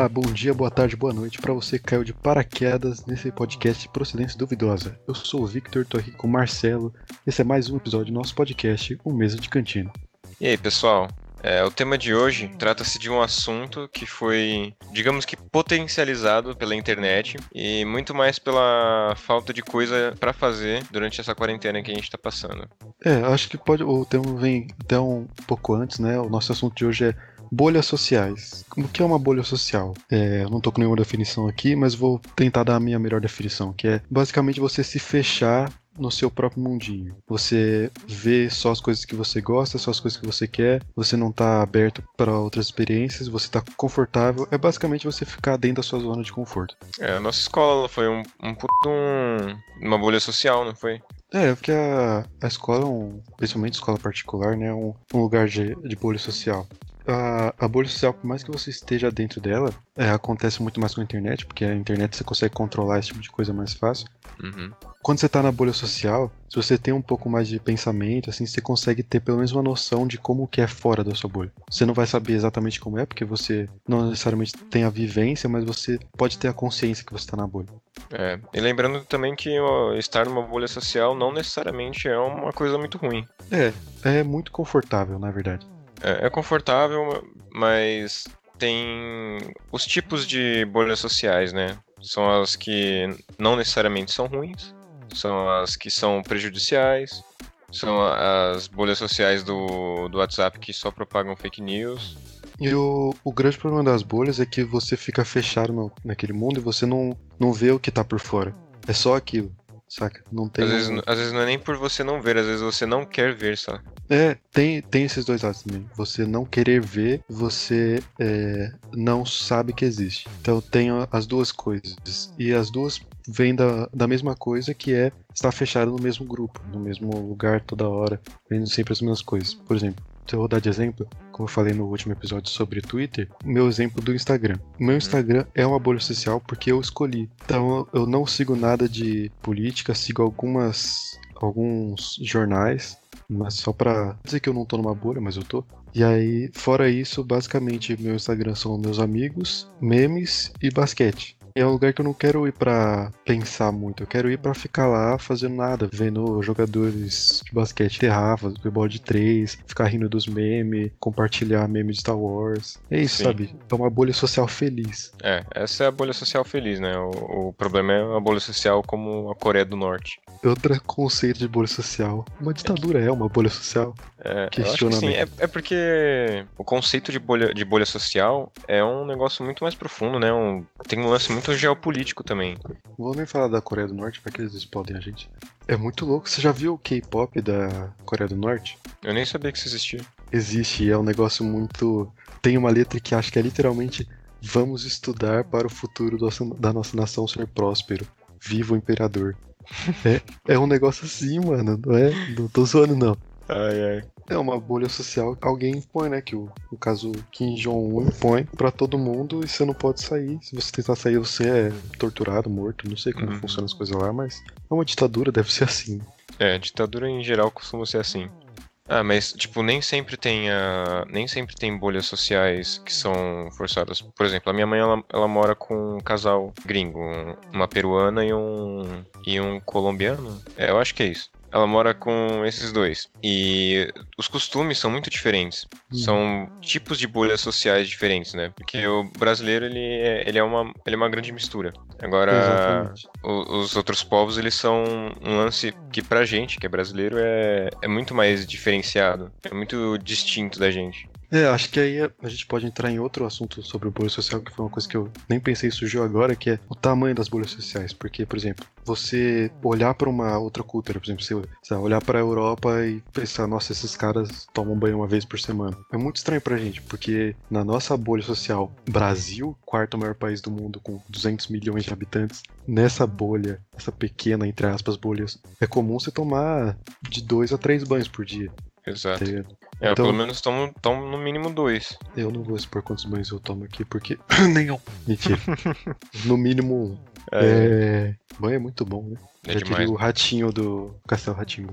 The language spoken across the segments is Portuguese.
Olá, bom dia, boa tarde, boa noite para você que caiu de paraquedas nesse podcast Procedência Duvidosa. Eu sou o Victor, tô aqui com o Marcelo. Esse é mais um episódio do nosso podcast, O Mesa de Cantina. E aí, pessoal? É, o tema de hoje trata-se de um assunto que foi, digamos que, potencializado pela internet e muito mais pela falta de coisa para fazer durante essa quarentena que a gente está passando. É, acho que pode. O tema vem até um pouco antes, né? O nosso assunto de hoje é bolhas sociais. O que é uma bolha social? É, eu não tô com nenhuma definição aqui, mas vou tentar dar a minha melhor definição, que é basicamente você se fechar no seu próprio mundinho. Você vê só as coisas que você gosta, só as coisas que você quer, você não tá aberto para outras experiências, você tá confortável. É basicamente você ficar dentro da sua zona de conforto. É, a nossa escola foi um, um, um uma bolha social, não foi? É, porque a, a escola, é um, principalmente escola particular, né, é um, um lugar de, de bolha social a, a bolha social, por mais que você esteja dentro dela, é, acontece muito mais com a internet, porque a internet você consegue controlar esse tipo de coisa mais fácil. Uhum. Quando você está na bolha social, se você tem um pouco mais de pensamento, assim, você consegue ter pelo menos uma noção de como que é fora da sua bolha. Você não vai saber exatamente como é, porque você não necessariamente tem a vivência, mas você pode ter a consciência que você está na bolha. É, e lembrando também que ó, estar numa bolha social não necessariamente é uma coisa muito ruim. É, é muito confortável, na verdade. É, é confortável, mas tem os tipos de bolhas sociais, né? São as que não necessariamente são ruins, são as que são prejudiciais, são as bolhas sociais do, do WhatsApp que só propagam fake news. E o, o grande problema das bolhas é que você fica fechado no, naquele mundo e você não, não vê o que tá por fora. É só aquilo saca? Não tem. Às vezes, às vezes não é nem por você não ver, às vezes você não quer ver só. É, tem, tem esses dois lados também. Você não querer ver, você é, não sabe que existe. Então tem as duas coisas. E as duas vêm da, da mesma coisa que é estar fechado no mesmo grupo, no mesmo lugar toda hora, vendo sempre as mesmas coisas. Por exemplo, se eu vou dar de exemplo, como eu falei no último episódio sobre Twitter, meu exemplo do Instagram. O meu Instagram é uma bolha social porque eu escolhi. Então eu não sigo nada de política, sigo algumas alguns jornais, mas só pra dizer que eu não tô numa bolha, mas eu tô. E aí, fora isso, basicamente meu Instagram são meus amigos, memes e basquete. É um lugar que eu não quero ir para pensar muito, eu quero ir para ficar lá fazendo nada, vendo jogadores de basquete ter Rafa, futebol de três, ficar rindo dos memes, compartilhar memes de Star Wars. É isso, Sim. sabe? É uma bolha social feliz. É, essa é a bolha social feliz, né? O, o problema é a bolha social como a Coreia do Norte. Outro conceito de bolha social. Uma ditadura é uma bolha social. É, Questionamento. sim, é, é, porque o conceito de bolha, de bolha social é um negócio muito mais profundo, né? Um, tem um lance muito geopolítico também. Não vou nem falar da Coreia do Norte, porque eles explodem a gente. É muito louco. Você já viu o K-pop da Coreia do Norte? Eu nem sabia que isso existia. Existe, e é um negócio muito. Tem uma letra que acho que é literalmente Vamos estudar para o futuro da nossa nação ser próspero. Viva o imperador. É, é um negócio assim, mano. Não é? Não tô zoando, não. Ai, ai. É uma bolha social que alguém impõe, né? Que o, no caso Kim Jong-un impõe pra todo mundo e você não pode sair. Se você tentar sair, você é torturado, morto. Não sei como uhum. funcionam as coisas lá, mas é uma ditadura, deve ser assim. É, ditadura em geral costuma ser assim. Ah, mas tipo, nem sempre tem a... nem sempre tem bolhas sociais que são forçadas. Por exemplo, a minha mãe ela, ela mora com um casal gringo, uma peruana e um e um colombiano. É, eu acho que é isso. Ela mora com esses dois. E os costumes são muito diferentes. Hum. São tipos de bolhas sociais diferentes, né? Porque o brasileiro, ele é, ele é, uma, ele é uma grande mistura. Agora, o, os outros povos, eles são um lance que pra gente, que é brasileiro, é, é muito mais diferenciado. É muito distinto da gente. É, acho que aí a gente pode entrar em outro assunto sobre o bolha social, que foi uma coisa que eu nem pensei surgiu agora, que é o tamanho das bolhas sociais. Porque, por exemplo, você olhar para uma outra cultura, por exemplo, você olhar para a Europa e pensar, nossa, esses caras tomam banho uma vez por semana. É muito estranho pra gente, porque na nossa bolha social, Brasil, quarto maior país do mundo com 200 milhões de habitantes, nessa bolha, essa pequena, entre aspas, bolhas, é comum você tomar de dois a três banhos por dia. Exato. Tá é, então, pelo menos tomo, tomo no mínimo dois. Eu não vou expor quantos banhos eu tomo aqui, porque. Nenhum. Mentira. no mínimo um. É. Banho é muito bom, né? É Já demais. o ratinho do Castelo Ratinho.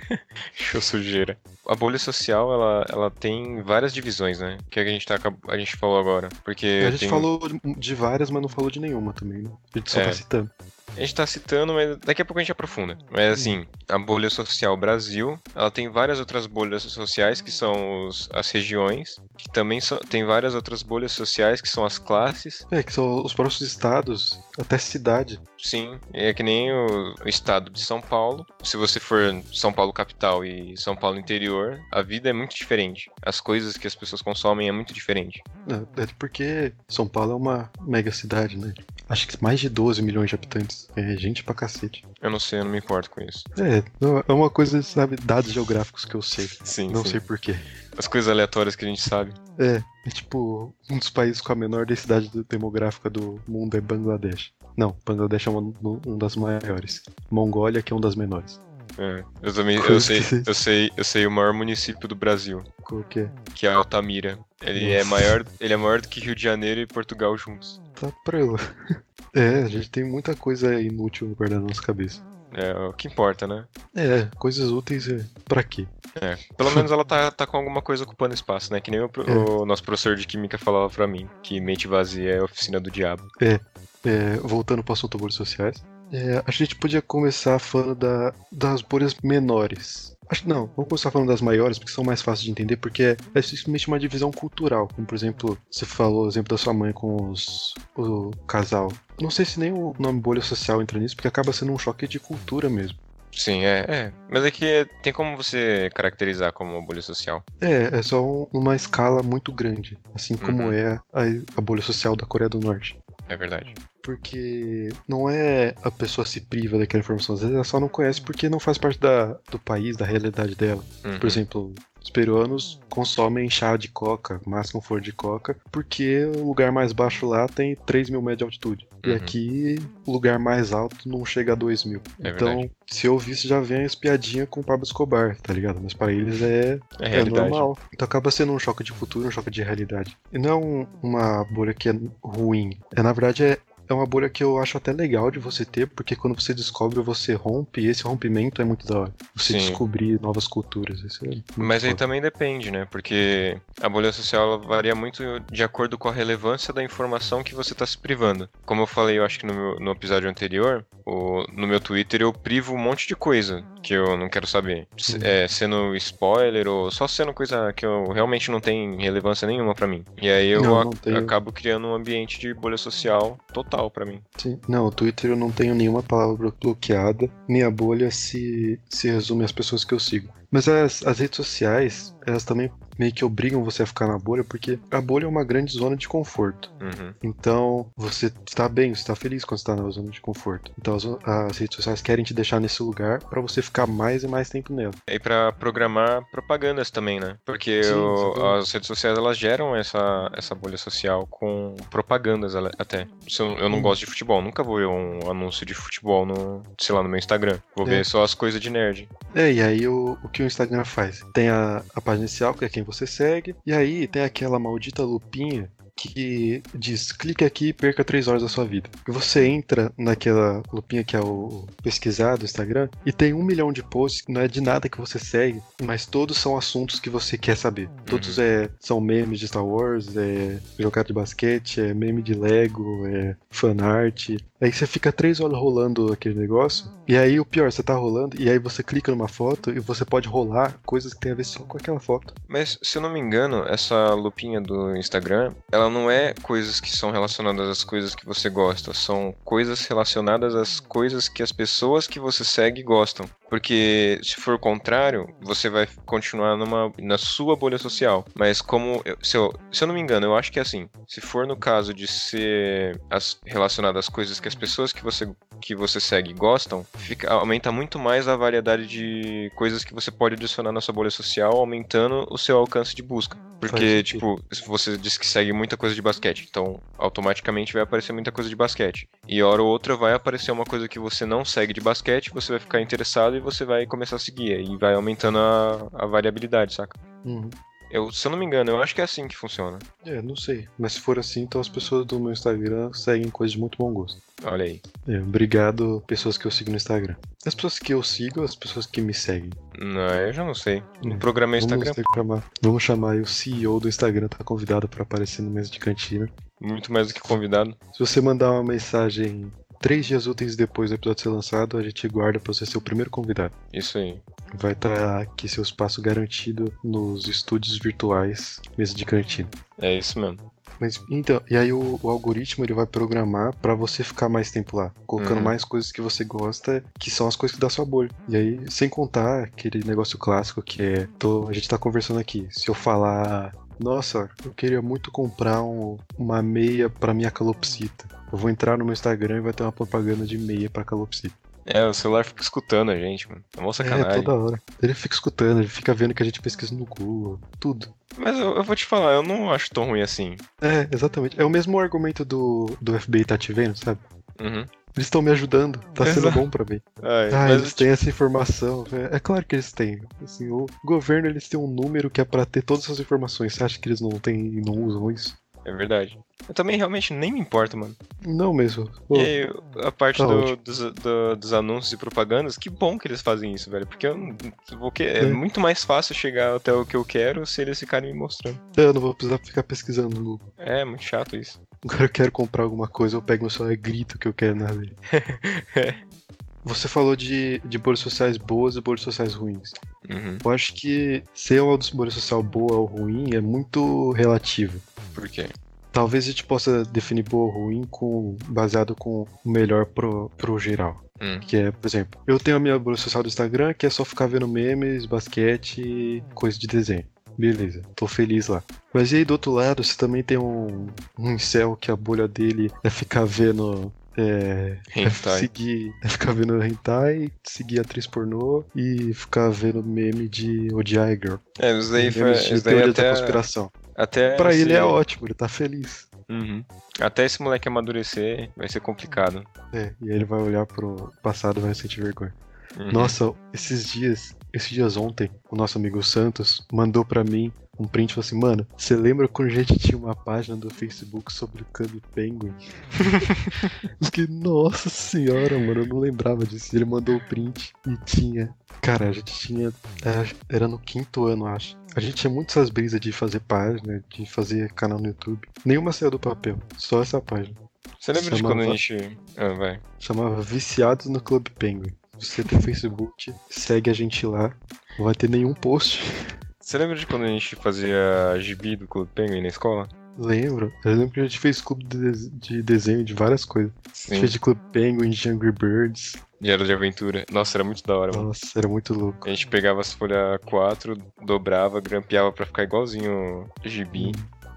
Show sujeira. A bolha social, ela, ela tem várias divisões, né? Que é a gente, tá, a gente falou agora. Porque A gente tem- falou de várias, mas não falou de nenhuma também, né? A gente só É. tá citando. A gente tá citando, mas daqui a pouco a gente aprofunda. Mas assim, a bolha social Brasil, ela tem várias outras bolhas sociais, que são os- as regiões, que também tem várias outras bolhas sociais, que são as classes. É, que são os próximos estados, até cidade. Sim, é que nem o, o estado de São Paulo. Se você for São Paulo capital e São Paulo interior, a vida é muito diferente. As coisas que as pessoas consomem é muito diferente. É, é porque São Paulo é uma mega cidade, né? Acho que mais de 12 milhões de habitantes. É gente pra cacete. Eu não sei, eu não me importo com isso. É, não, é uma coisa, sabe, dados geográficos que eu sei. Sim, Não sim. sei porquê. As coisas aleatórias que a gente sabe. É, é tipo, um dos países com a menor densidade demográfica do mundo é Bangladesh. Não, Bangladesh é uma, um das maiores. Mongólia, que é um das menores. É, eu também, eu sei, você- eu sei, eu sei o maior município do Brasil, Qual que é? que é Altamira. Ele é Nossa. maior, ele é maior do que Rio de Janeiro e Portugal juntos. Tá pra eu. É, a gente tem muita coisa inútil guardada na nossa cabeça. É o que importa, né? É, coisas úteis é pra quê? É, pelo menos ela tá, tá com alguma coisa ocupando espaço, né? Que nem o, É. o nosso professor de química falava pra mim, que mente vazia é a oficina do diabo. É, voltando pro assunto bolhas sociais. É, a gente podia começar falando da, das bolhas menores. Acho que não, vamos começar falando das maiores, porque são mais fáceis de entender, porque é simplesmente uma divisão cultural. Como, por exemplo, você falou o exemplo da sua mãe com os, o casal. Não sei se nem o nome bolha social entra nisso, porque acaba sendo um choque de cultura mesmo. Sim, é, é. Mas é que tem como você caracterizar como uma bolha social. É, é só um- uma escala muito grande, assim como Uhum. é a, a bolha social da Coreia do Norte. É verdade. Porque não é a pessoa se priva daquela informação, às vezes ela só não conhece porque não faz parte da, do país, da realidade dela. Uhum. Por exemplo, os peruanos consomem chá de coca, máximo flor de coca, porque o lugar mais baixo lá tem 3 mil metros de altitude. E Uhum. aqui o lugar mais alto não chega a 2 mil. É então, verdade. se eu visse, já vem as piadinhas com o Pablo Escobar, tá ligado? Mas para eles é, É é normal. Então acaba sendo um choque de cultura, um choque de realidade. E não é um- uma bolha que é ruim. É, na verdade, é, é uma bolha que eu acho até legal de você ter, porque quando você descobre, você rompe, e esse rompimento é muito da hora. Você Sim. descobrir novas culturas. Isso é Mas aí também depende, né? Porque a bolha social varia muito de acordo com a relevância da informação que você está se privando. Como eu falei, eu acho que no, meu- no episódio anterior, o- no meu Twitter eu privo um monte de coisa que eu não quero saber. Se- Uhum. é, sendo spoiler ou só sendo coisa que eu realmente não tem relevância nenhuma pra mim. E aí eu Não, não tenho. acabo criando um ambiente de bolha social total pra mim. Sim. Não, o Twitter eu não tenho nenhuma palavra bloqueada. Minha bolha se, se resume às pessoas que eu sigo. Mas as, as redes sociais, elas também meio que obrigam você a ficar na bolha, porque a bolha é uma grande zona de conforto. Uhum. Então, você está bem, você está feliz quando está na zona de conforto. Então, as, as redes sociais querem te deixar nesse lugar para você ficar mais e mais tempo nela. E pra programar propagandas também, né? Porque Sim, o- exatamente. as redes sociais elas geram essa, essa bolha social com propagandas até. Eu, eu não Hum. gosto de futebol, nunca vou ver um anúncio de futebol no, sei lá, no meu Instagram. Vou É. ver só as coisas de nerd. É, e aí o, o que o Instagram faz? Tem a, a página inicial, que é quem você segue, e aí tem aquela maldita lupinha que diz clique aqui e perca 3 horas da sua vida. E você entra naquela lupinha que é o pesquisar do Instagram e tem um milhão de posts, não é de nada que você segue, mas todos são assuntos que você quer saber. Todos é, são memes de Star Wars, é jogada de basquete, é meme de Lego, é fanart. Aí você fica três horas rolando aquele negócio, e aí o pior, você tá rolando, e aí você clica numa foto e você pode rolar coisas que tem a ver só com aquela foto. Mas, se eu não me engano, essa lupinha do Instagram, ela não é coisas que são relacionadas às coisas que você gosta, são coisas relacionadas às coisas que as pessoas que você segue gostam. Porque se for o contrário, você vai continuar numa, na sua bolha social. Mas como. eu- se, eu, se eu não me engano, eu acho que é assim. Se for no caso de ser as, relacionado às coisas que as pessoas que você, que você segue gostam, fica, aumenta muito mais a variedade de coisas que você pode adicionar na sua bolha social, aumentando o seu alcance de busca. Porque, tipo, se você diz que segue muita coisa de basquete, então automaticamente vai aparecer muita coisa de basquete. E hora ou outra vai aparecer uma coisa que você não segue de basquete, você vai ficar interessado e você vai começar a seguir. E vai aumentando a, a variabilidade, saca? Uhum. Eu, se eu não me engano, eu acho que é assim que funciona. É, não sei. Mas se for assim, então as pessoas do meu Instagram seguem coisas de muito bom gosto. Olha aí. É, obrigado, pessoas que eu sigo no Instagram. As pessoas que eu sigo, as pessoas que me seguem. Não, eu já não sei. É. programa Vamos, Instagram, ter que chamar, vamos chamar aí o CEO do Instagram, tá convidado pra aparecer no mês de cantina. muito mais do que convidado. Se você mandar uma mensagem três dias úteis depois do episódio ser lançado, a gente guarda pra você ser o primeiro convidado. Isso aí. Vai estar aqui seu espaço garantido nos estúdios virtuais, mesa de cantina. É isso mesmo. Mas então, e aí o, o algoritmo ele vai programar pra você ficar mais tempo lá, colocando Uhum. mais coisas que você gosta, que são as coisas que dá sua bolha. E aí, sem contar aquele negócio clássico que é, tô, a gente tá conversando aqui, se eu falar, nossa, eu queria muito comprar um- uma meia pra minha calopsita. Eu vou entrar no meu Instagram e vai ter uma propaganda de meia pra calopsita. É, o celular fica escutando a gente, mano. É uma É, sacanagem. toda hora. Ele fica escutando, ele fica vendo que a gente pesquisa no Google, tudo. Mas eu, eu vou te falar, eu não acho tão ruim assim. É, exatamente. É o mesmo argumento do, do FBI tá te vendo, sabe? Uhum. Eles estão me ajudando, tá sendo Exato. bom pra mim. Ai, Ah, eles têm essa informação. É, é claro que eles têm. Assim, o governo eles têm um número que é pra ter todas essas informações. Você acha que eles não têm e não usam isso? É verdade. Eu também realmente nem me importo, mano. Não mesmo. Pô, E aí, a parte tá do- dos, do- dos anúncios e propagandas, que bom que eles fazem isso, velho. Porque eu, não- o que, é É. muito mais fácil chegar até o que eu quero se eles ficarem me mostrando. eu não vou precisar ficar pesquisando no Google. É, muito chato isso. Agora eu quero comprar alguma coisa, eu pego meu celular e grito que eu quero na dele. Você falou de, de bolhas sociais boas e bolhas sociais ruins. Uhum. Eu acho que ser uma bolha social boa ou ruim é muito relativo. Por quê? Talvez a gente possa definir boa ou ruim com, baseado com o melhor pro, pro geral. Hum. Que é, por exemplo, eu tenho a minha bolha social do Instagram, que é só ficar vendo memes, basquete, coisa de desenho. Beleza, tô feliz lá. Mas e aí do outro lado, você também tem um, um incel que a bolha dele é ficar vendo. É, Hentai. seguir, é ficar vendo hentai, seguir atriz pornô e ficar vendo meme de odiar girl. É, isso daí, foi, isso daí teoria da até, conspiração. até Pra ele esse- é ótimo, ele tá feliz. Uhum. Até esse moleque amadurecer vai ser complicado. É, e aí ele vai olhar pro passado e vai sentir vergonha. Uhum. Nossa, esses dias, esses dias ontem, o nosso amigo Santos mandou pra mim um print e falou assim, mano, você lembra quando a gente tinha uma página do Facebook sobre o Club Penguin? Fiquei, nossa senhora, mano, eu não lembrava disso. Ele mandou o print e tinha. Cara, a gente tinha. Era, era no quinto ano, acho. A gente tinha muitas essas brisas de fazer página, de fazer canal no YouTube. Nenhuma saiu do papel, só essa página. Você lembra de chamava- quando a gente. Ah, vai. Chamava Viciados no Club Penguin. Você tem Facebook, segue a gente lá. Não vai ter nenhum post. Você lembra de quando a gente fazia gibi do Clube Penguin na escola? Lembro. Eu lembro que a gente fez clube de, de desenho de várias coisas. A Sim. gente fez de Club Penguin, de Angry Birds. Diário de aventura. Nossa, era muito da hora, mano. Nossa, era muito louco. A gente pegava as folhas 4, dobrava, grampeava pra ficar igualzinho gibi.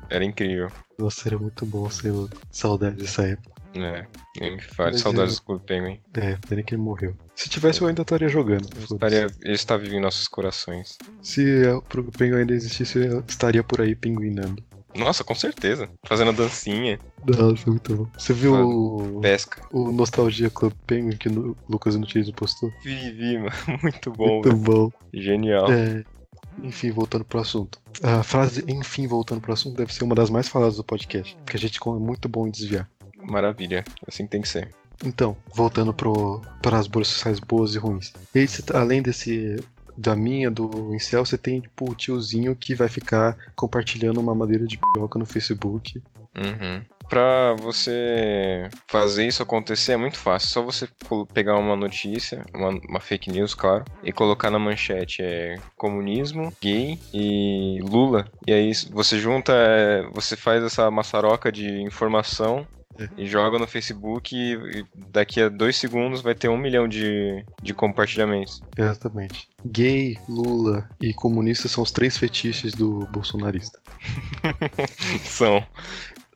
Era incrível. Nossa, era muito bom, sei lá. Saudade dessa época. É, nem me fale. Mas Saudades eu- do Clube Penguin. É, pena que ele morreu. Se tivesse, eu ainda estaria jogando. Estaria- Ele está vivo em nossos corações. Se o Penguin ainda existisse, eu estaria por aí pinguinando. Nossa, com certeza. Fazendo a dancinha, Nossa, muito bom. Você viu o, pesca. o Nostalgia Club Penguin que o Lucas Nutilis postou? Vivi, mano. Muito bom, muito velho. bom. Genial. É, enfim, voltando pro assunto. A frase enfim voltando pro assunto deve ser uma das mais faladas do podcast, porque a gente é muito bom em desviar. Maravilha. Assim tem que ser. Então, voltando para as bolhas sociais boas e ruins. E você tá- além desse da minha, do Incel, você tem tipo o tiozinho que vai ficar compartilhando uma madeira de piroca no Facebook. Uhum. Pra você fazer isso acontecer é muito fácil. Só você pegar uma notícia, uma, uma fake news, claro, e colocar na manchete é comunismo, gay e Lula. E aí você junta, é, você faz essa maçaroca de informação. E joga no Facebook e, daqui a dois segundos vai ter um milhão de, de compartilhamentos. Exatamente. Gay, Lula e comunista são os três fetiches do bolsonarista. São.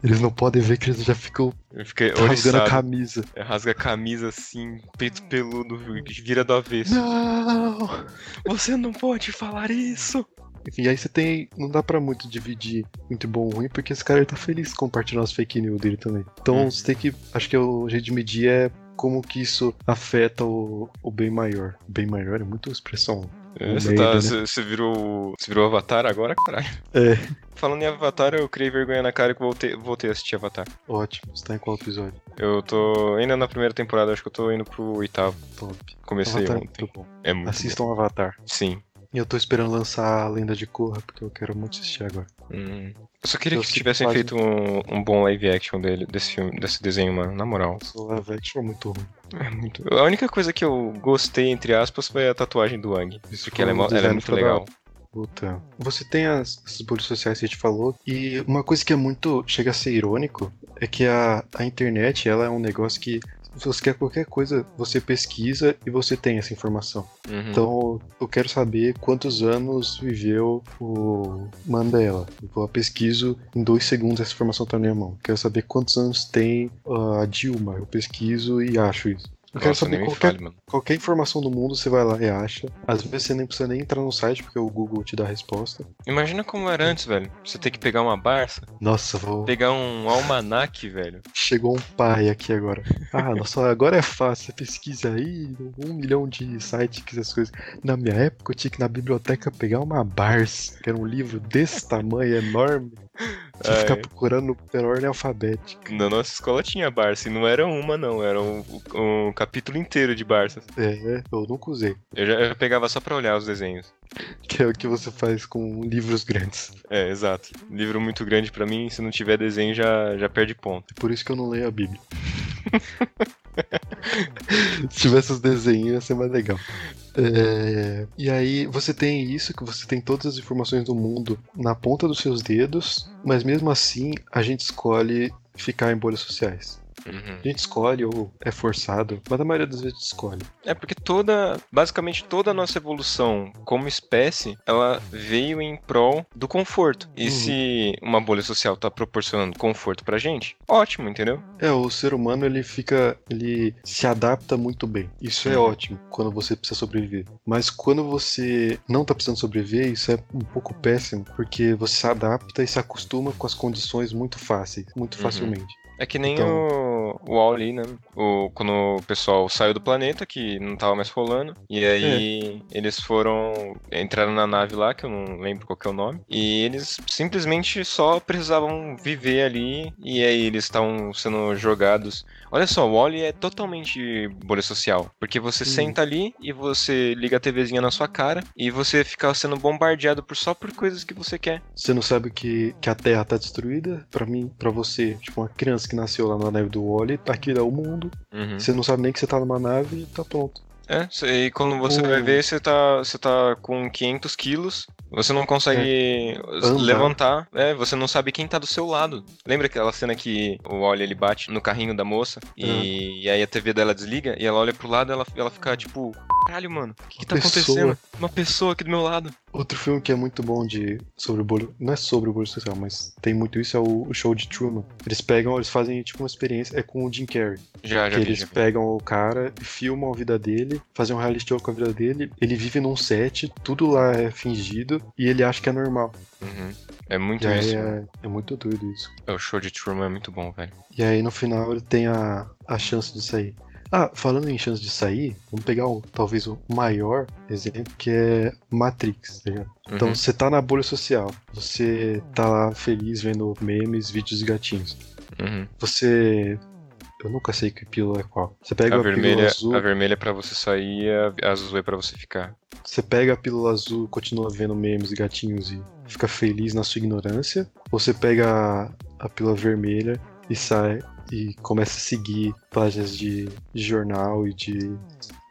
Eles não podem ver que eles já ficam rasgando a oriçado. camisa. Rasga a camisa assim, peito peludo, vira do avesso. Não! Você não pode falar isso! Enfim, aí você tem. Não dá pra muito dividir muito bom ou ruim, porque esse cara ele tá feliz compartilhando as fake news dele também. Então Hum. você tem que. Acho que o jeito de medir é como que isso afeta o, o bem maior. Bem maior é muito expressão É, Você, tá, né? virou. Você virou Avatar agora, caralho? É. Falando em Avatar, eu criei vergonha na cara que voltei, voltei a assistir Avatar. Ótimo. Você tá em qual episódio? Eu tô ainda na primeira temporada, acho que eu tô indo pro oitavo. Top. Comecei Avatar é ontem. muito bom. É muito Assistam Avatar. bom. Sim. E eu tô esperando lançar a Lenda de Korra, porque eu quero muito assistir agora. Hum. Eu só queria Eu que tivessem quase- feito um, um bom live action dele, desse filme, desse desenho, mano, na moral. O live action é muito ruim. É muito. A única coisa que eu gostei, entre aspas, foi a tatuagem do Wang. Isso Porque ela é, foi mo- o ela é muito da legal. Puta. Você tem as, essas bolhas sociais que a gente falou, e uma coisa que é muito. chega a ser irônico é que a, a internet ela é um negócio que. Se você quer qualquer coisa, você pesquisa e você tem essa informação. Uhum. Então, eu quero saber quantos anos viveu o Mandela. Eu pesquiso em dois segundos essa informação tá na minha mão. Quero saber quantos anos tem ah, a Dilma. Eu pesquiso e acho isso. Eu quero Nossa, saber qualquer fale. Qualquer informação do mundo você vai lá e acha. Às vezes você nem precisa nem entrar no site porque o Google te dá a resposta. Imagina como era antes, velho. Você tem que pegar uma Barça, Nossa, vou. pegar um almanac, velho. Chegou um pai aqui agora. Ah, nossa, agora é fácil. Você pesquisa aí, um milhão de sites que essas coisas. Na minha época eu tinha que ir na biblioteca pegar uma Barça, que era um livro desse tamanho, enorme. Tinha que ficar procurando pela ordem alfabética. Na nossa escola tinha Barça, e não era uma, não. Era um, um capítulo inteiro de Barça. É, eu nunca usei. Eu já eu pegava só pra olhar os desenhos. Que é o que você faz com livros grandes. É, exato. Livro muito grande pra mim, se não tiver desenho já, já perde ponto. É por isso que eu não leio a Bíblia. Se tivesse os desenhos, ia ser mais legal. É, E aí você tem isso, que você tem todas as informações do mundo na ponta dos seus dedos, mas mesmo assim a gente escolhe ficar em bolhas sociais. Uhum. A gente escolhe ou é forçado, mas a maioria das vezes escolhe. É porque toda, basicamente toda a nossa evolução como espécie, ela veio em prol do conforto. E Uhum. se uma bolha social tá proporcionando conforto pra gente, ótimo, entendeu? É, o ser humano ele fica, ele se adapta muito bem. Isso é Uhum. ótimo quando você precisa sobreviver. Mas quando você não tá precisando sobreviver, isso é um pouco péssimo, porque você se adapta e se acostuma com as condições muito fáceis, muito Uhum. facilmente. É que nem Então- o, o né? O, quando o pessoal saiu do planeta, que não tava mais rolando, e aí eles foram, entraram na nave lá, que eu não lembro qual que é o nome, e eles simplesmente só precisavam viver ali, e aí eles estavam sendo jogados. Olha só, o Wall-E é totalmente bolha social, porque você Hum. senta ali e você liga a TVzinha na sua cara, e você fica sendo bombardeado por só por coisas que você quer. Você não sabe que, que a Terra tá destruída, Pra mim, pra você, tipo uma criança que nasceu lá na nave do Wally, tá aqui é o mundo. Uhum. Você não sabe nem que você tá numa nave e tá pronto. É, e quando você vai ver, você tá, você tá com 500 quilos, você não consegue Andar. levantar, é, você não sabe quem tá do seu lado. Lembra aquela cena que o Wally ele bate no carrinho da moça e, e aí a TV dela desliga e ela olha pro lado e ela, ela fica tipo, caralho, mano, o que, que tá pessoa. acontecendo? Uma pessoa aqui do meu lado. Outro filme que é muito bom de sobre o bolho, não é sobre o bolho social, mas tem muito isso é o, o show de Truman. Eles pegam, eles fazem tipo uma experiência, é com o Jim Carrey. Já, já que vi, eles já pegam o cara filmam a vida dele, fazem um reality show com a vida dele, ele vive num set, tudo lá é fingido e ele acha que é normal. Uhum. É muito E isso. é, é muito doido isso. É, O show de Truman é muito bom, velho. E aí no final ele tem a, a chance de sair. Ah, falando em chance de sair, vamos pegar o, talvez o maior exemplo, que é Matrix, tá ligado? Então Uhum. você tá na bolha social, você tá lá feliz vendo memes, vídeos de gatinhos. Uhum. Você. Eu nunca sei que pílula é qual. Você pega A a, pílula vermelha, azul, a vermelha é pra você sair, a azul é pra você ficar. você pega a pílula azul, continua vendo memes e gatinhos e fica feliz na sua ignorância, ou você pega a, a pílula vermelha e sai e começa a seguir páginas de, de jornal e de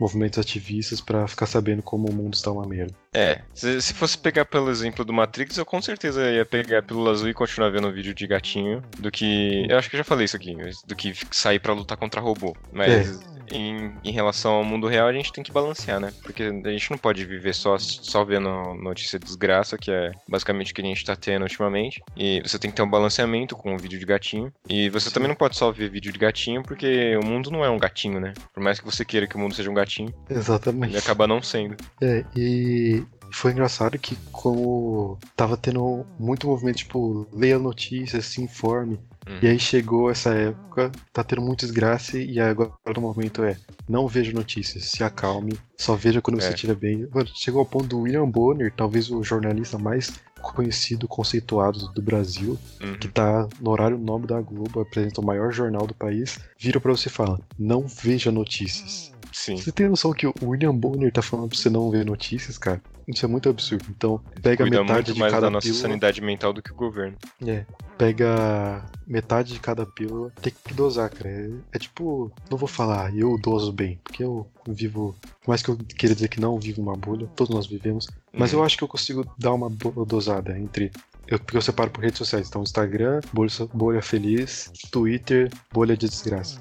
movimentos ativistas pra ficar sabendo como o mundo está uma merda. É, se, se fosse pegar pelo exemplo do Matrix, eu com certeza ia pegar a pílula azul e continuar vendo o vídeo de gatinho do que. Eu acho que eu já falei isso aqui, do que sair pra lutar contra robô. Mas em, em relação ao mundo real, a gente tem que balancear, né? Porque a gente não pode viver só, só vendo notícia de desgraça, que é basicamente o que a gente tá tendo ultimamente. E você tem que ter um balanceamento com o vídeo de gatinho. E você Sim. também não pode só ver vídeo de gatinho, porque o mundo não é um gatinho, né? Por mais que você queira que o mundo seja um gatinho, Exatamente. ele acaba não sendo. É, e foi engraçado que como tava tendo muito movimento, tipo, leia notícias, se informe. Hum. E aí chegou essa época, tá tendo muita desgraça e agora no momento é não veja notícias, se acalme, só veja quando você É. estiver bem. Mano, chegou ao ponto do William Bonner, talvez o jornalista mais conhecido, conceituado do Brasil, Uhum. que tá no horário nobre da Globo, apresenta o maior jornal do país, vira pra você e fala: não veja notícias. Sim. Você tem noção que o William Bonner tá falando pra você não ver notícias, cara? Isso é muito absurdo. Então, pega Cuida metade muito de mais cada da nossa pílula. sanidade mental do que o governo. É. Pega metade de cada pílula, tem que dosar, cara. É, é tipo, não vou falar, eu doso bem, porque eu vivo. Por mais que eu queira dizer que não vivo uma bolha, todos nós vivemos. Mas Uhum. eu acho que eu consigo dar uma boa dosada entre. Eu, porque eu separo por redes sociais. Então, Instagram, bolha, bolha feliz, Twitter, bolha de desgraça.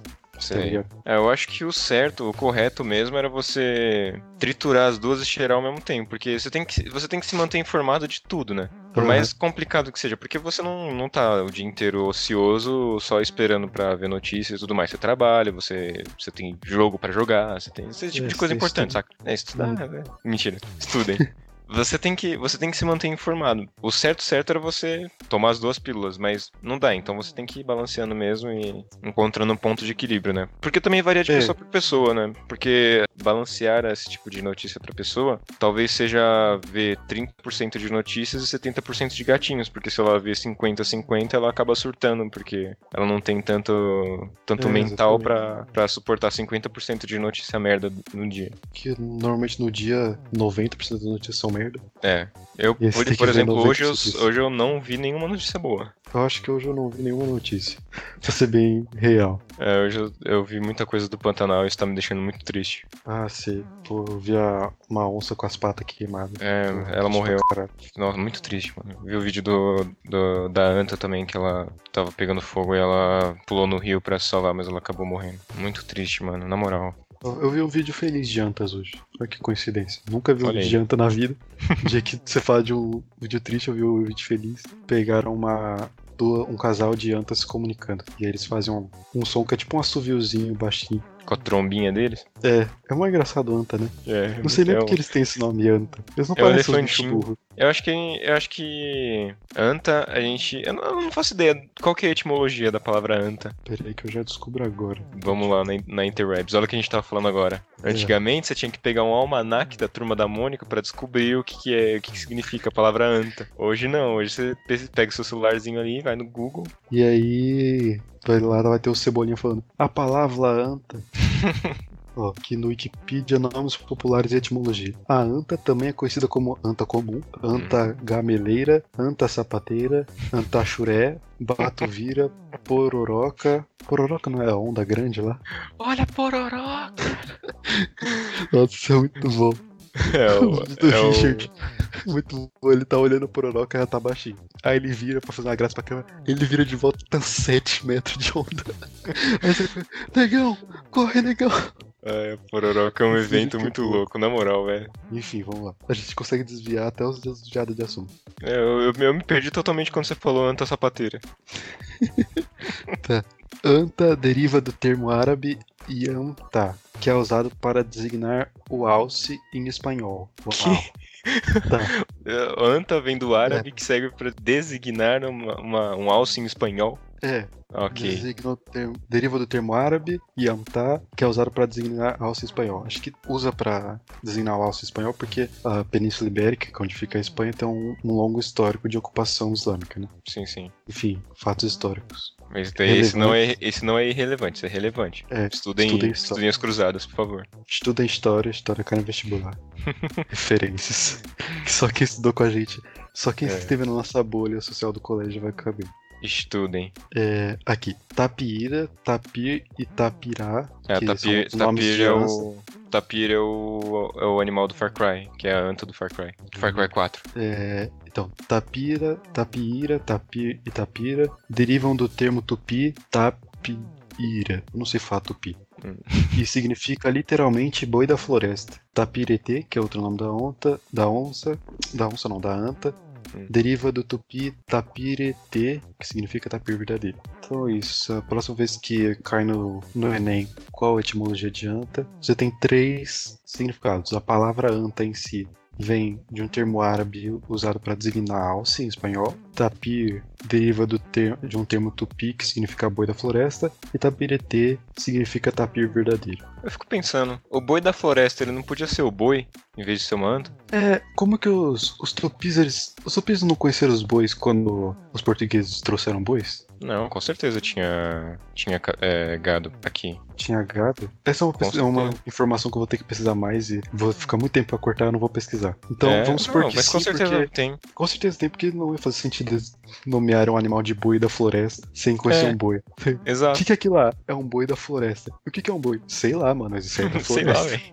É, eu acho que o certo, o correto mesmo era você triturar as duas e cheirar ao mesmo tempo, porque você tem que, você tem que se manter informado de tudo, né? Por Uhum. mais complicado que seja, porque você não, não tá o dia inteiro ocioso só esperando pra ver notícias e tudo mais. Você trabalha, você, você tem jogo pra jogar, você tem esse tipo É, de coisa você importante, estuda. saca? É estudar, Hum. é, Mentira, estudem. Você tem, que, você tem que se manter informado. O certo certo era você tomar as duas pílulas, mas não dá. Então você tem que ir balanceando mesmo e encontrando um ponto de equilíbrio, né? Porque também varia de É. pessoa por pessoa, né? Porque balancear esse tipo de notícia pra pessoa talvez seja ver 30% de notícias e 70% de gatinhos. Porque se ela vê 50-50, ela acaba surtando, porque ela não tem tanto, tanto É, mental pra suportar 50% de notícia merda no dia. Que normalmente no dia 90% das notícias são merda. É. Eu, por, por exemplo, 90% hoje eu, hoje eu não vi nenhuma notícia boa. Eu acho que hoje eu não vi nenhuma notícia. Pra ser bem real. É, hoje eu, eu vi muita coisa do Pantanal e isso tá me deixando muito triste. Ah, sei. Pô, eu vi a- uma onça com as patas queimadas. É, ela morreu. Nossa, muito triste, mano. Vi o vídeo do, do- da Anta também, que ela tava pegando fogo e ela pulou no rio pra se salvar, mas ela acabou morrendo. Muito triste, mano, na moral. Eu eu vi um vídeo feliz de antas hoje. Olha que coincidência. Nunca vi um vídeo de anta na vida. O dia que você fala de um vídeo triste, eu vi um vídeo feliz. Pegaram uma. Um casal de antas se comunicando. E aí eles fazem um, um som que é tipo um assoviozinho baixinho. Com a trombinha deles. É, é mais engraçado anta, né? É, Não sei nem é porque um- eles têm esse nome anta. Eles não É um parecem bichos elefantinho. burros. Eu acho que eu acho que anta a gente, eu não, eu não faço ideia qual que é a etimologia da palavra anta. Pera aí que eu já descubro agora. Vamos lá na, na Interwebs. Olha o que a gente tava falando agora. É. Antigamente você tinha que pegar um almanac da turma da Mônica pra descobrir o que, que é, o que, que significa a palavra anta. Hoje não, hoje você pe- pega o seu celularzinho ali, vai no Google. E aí, lá, vai ter o Cebolinha falando a palavra anta. Ó, aqui no Wikipedia, nomes populares e etimologia. A anta também é conhecida como anta comum, anta gameleira, anta sapateira, anta churé, batuvira, pororoca. Pororoca não é a onda grande lá? Olha pororoca! Nossa, isso é muito bom. É o, do é o- Richard. Muito bom, ele tá olhando o pororoca e já tá baixinho. Aí ele vira pra fazer uma graça pra câmera, ele vira de volta, tá 7 metros de onda. Aí você fala, negão, corre, negão. é, pororoca é um evento muito Muito louco, na moral, velho. Enfim, vamos lá. A gente consegue desviar até os desviados de assunto. É, eu, eu, eu me perdi totalmente quando você falou anta sapateira. Anta deriva do termo árabe yanta, que é usado para designar o alce em espanhol. Uau. Tá. É, Anta vem do árabe que serve pra designar uma, uma- um alce em espanhol. É, Ok. designa o termo- deriva do termo árabe yanta, que é usado para designar alce em espanhol. Acho que usa para designar o alce em espanhol porque a Península Ibérica, que é onde fica a Espanha, tem um, um longo histórico de ocupação islâmica, né? Sim, sim. Enfim, fatos históricos. Mas daí esse não, é, esse não é irrelevante, isso é relevante. É, Estudem, estudem estudem as cruzadas, por favor. Estuda história, história no vestibular. Referências. Só quem estudou com a gente, só quem É. esteve na nossa bolha social do colégio vai caber. Estudem. É, aqui, Tapira, Tapir e Tapirá. É, tapir, tapir é o. Tapir é o, é o animal do Far Cry, que é a anta do Far Cry. Do Far Cry 4. É, então, Tapira, Tapira, Tapir e Tapira derivam do termo tupi, Tapira. Não sei falar tupi. Hum. E significa literalmente boi da floresta. Tapirete, que é outro nome da onça, da onça, da onça não, da anta, Hum. deriva do tupi tapirete, que significa tapir verdadeiro. Então é isso. A próxima vez que cai no, no Enem, qual a etimologia de anta? Você tem três significados. A palavra anta em si vem de um termo árabe usado para designar alce em espanhol. Tapir deriva de um termo tupi, que significa boi da floresta. E tapiretê significa tapir verdadeiro. Eu fico pensando, o boi da floresta, ele não podia ser o boi, em vez de ser o mando? É, como que os, os eles. Os tupis não conheceram os bois quando os portugueses trouxeram bois? Não, com certeza tinha, tinha é, gado aqui. Tinha gado? Essa é uma, Com pesquisa- é uma informação que eu vou ter que pesquisar mais e vou ficar muito tempo pra cortar, eu não vou pesquisar. Então É, vamos supor não, que mas com sim, certeza porque tem. com certeza tem, porque não ia fazer sentido nomear um animal de boi da floresta sem conhecer É. um boi. O Exato. que, que é aquilo lá? É um boi da floresta. O que, que é um boi? Sei lá, mano, mas isso aí é da Sei floresta. lá, velho.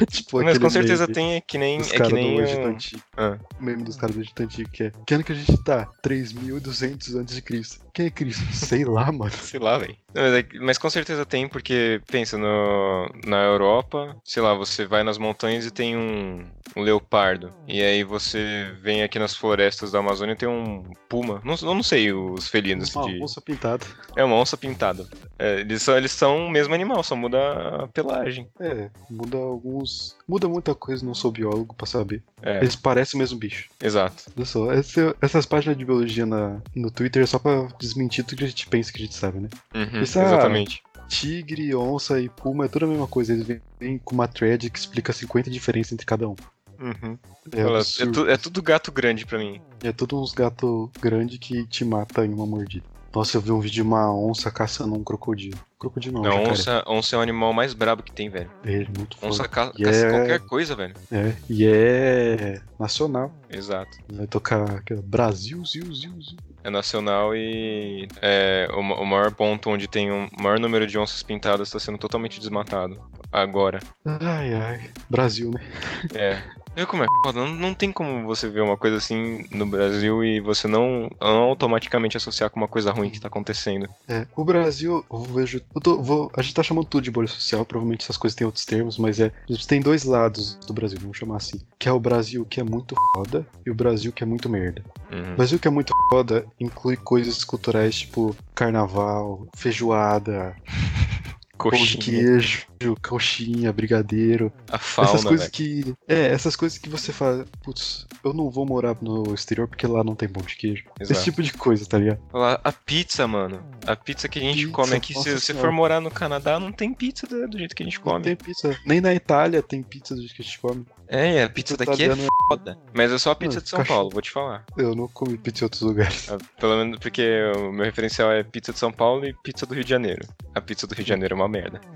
tipo, Mas com certeza meme tem, é que nem. É caras do. Ah, O meme dos caras do Antigo, que é que ano que a gente tá? 3.200 antes de Cristo. Quem é Cristo? Sei lá, mano. sei lá, velho. Mas, é mas com certeza tem, porque, pensa, no, na Europa, sei lá, você vai nas montanhas e tem um, um leopardo. E aí você vem aqui nas florestas da Amazônia e tem um puma. Não, eu não sei os felinos Uma de. onça pintada. É uma onça pintada. É, eles, são, eles são o mesmo animal, só muda a pelagem. É, muda alguns. Muda muita coisa, não sou biólogo pra saber. É, Eles parecem o mesmo bicho. exato. Olha só, esse- essas páginas de biologia na, no Twitter é só pra desmentir tudo que a gente pensa que a gente sabe, né? Uhum, é- exatamente. Tigre, onça e puma é tudo a mesma coisa. Eles vêm com uma thread que explica 50 diferenças entre cada um. Uhum. É, Olha, é, tu- é tudo gato grande pra mim. é tudo uns gatos grandes que te matam em uma mordida. Nossa, eu vi um vídeo de uma onça caçando um crocodilo. Crocodilo não, Não, jacaré. onça, onça é o animal mais brabo que tem, velho. É, muito Onça forte. ca caça é- qualquer coisa, velho. É, e é nacional. Exato. Vai tocar aquela Brasil, ziu, ziu, ziu. É nacional e é, o, o maior ponto onde tem o maior número de onças pintadas está sendo totalmente desmatado. Agora. Ai, ai. Brasil, né? É. Viu como é foda? Não, não tem como você ver uma coisa assim no Brasil e você não, não automaticamente associar com uma coisa ruim que tá acontecendo. É, o Brasil, eu vejo. Eu tô- vou- a gente tá chamando tudo de bolha social, provavelmente essas coisas têm outros termos, mas é. Tem dois lados do Brasil, vamos chamar assim. Que é o Brasil que é muito foda e o Brasil que é muito merda. Uhum. O Brasil que é muito foda inclui coisas culturais tipo carnaval, feijoada, Coxinha, queijo, coxinha, brigadeiro. a fauna, essas coisas que. É, essas coisas que você fala, putz, eu não vou morar no exterior porque lá não tem pão de queijo. Exato. Esse tipo de coisa, tá ligado? Falar, A pizza, mano. A pizza que a gente Pizza, come aqui, se você senhora. for morar no Canadá, não tem pizza do, do jeito que a gente Não come. tem pizza. Nem na Itália tem pizza do jeito que a gente come. É, a pizza daqui é foda. Mas é só a pizza de São cachorro. Paulo, vou te falar. Eu não comi pizza em outros lugares. Ah, Pelo menos porque o meu referencial é pizza de São Paulo e pizza do Rio de Janeiro. A pizza do Rio de Janeiro é uma merda.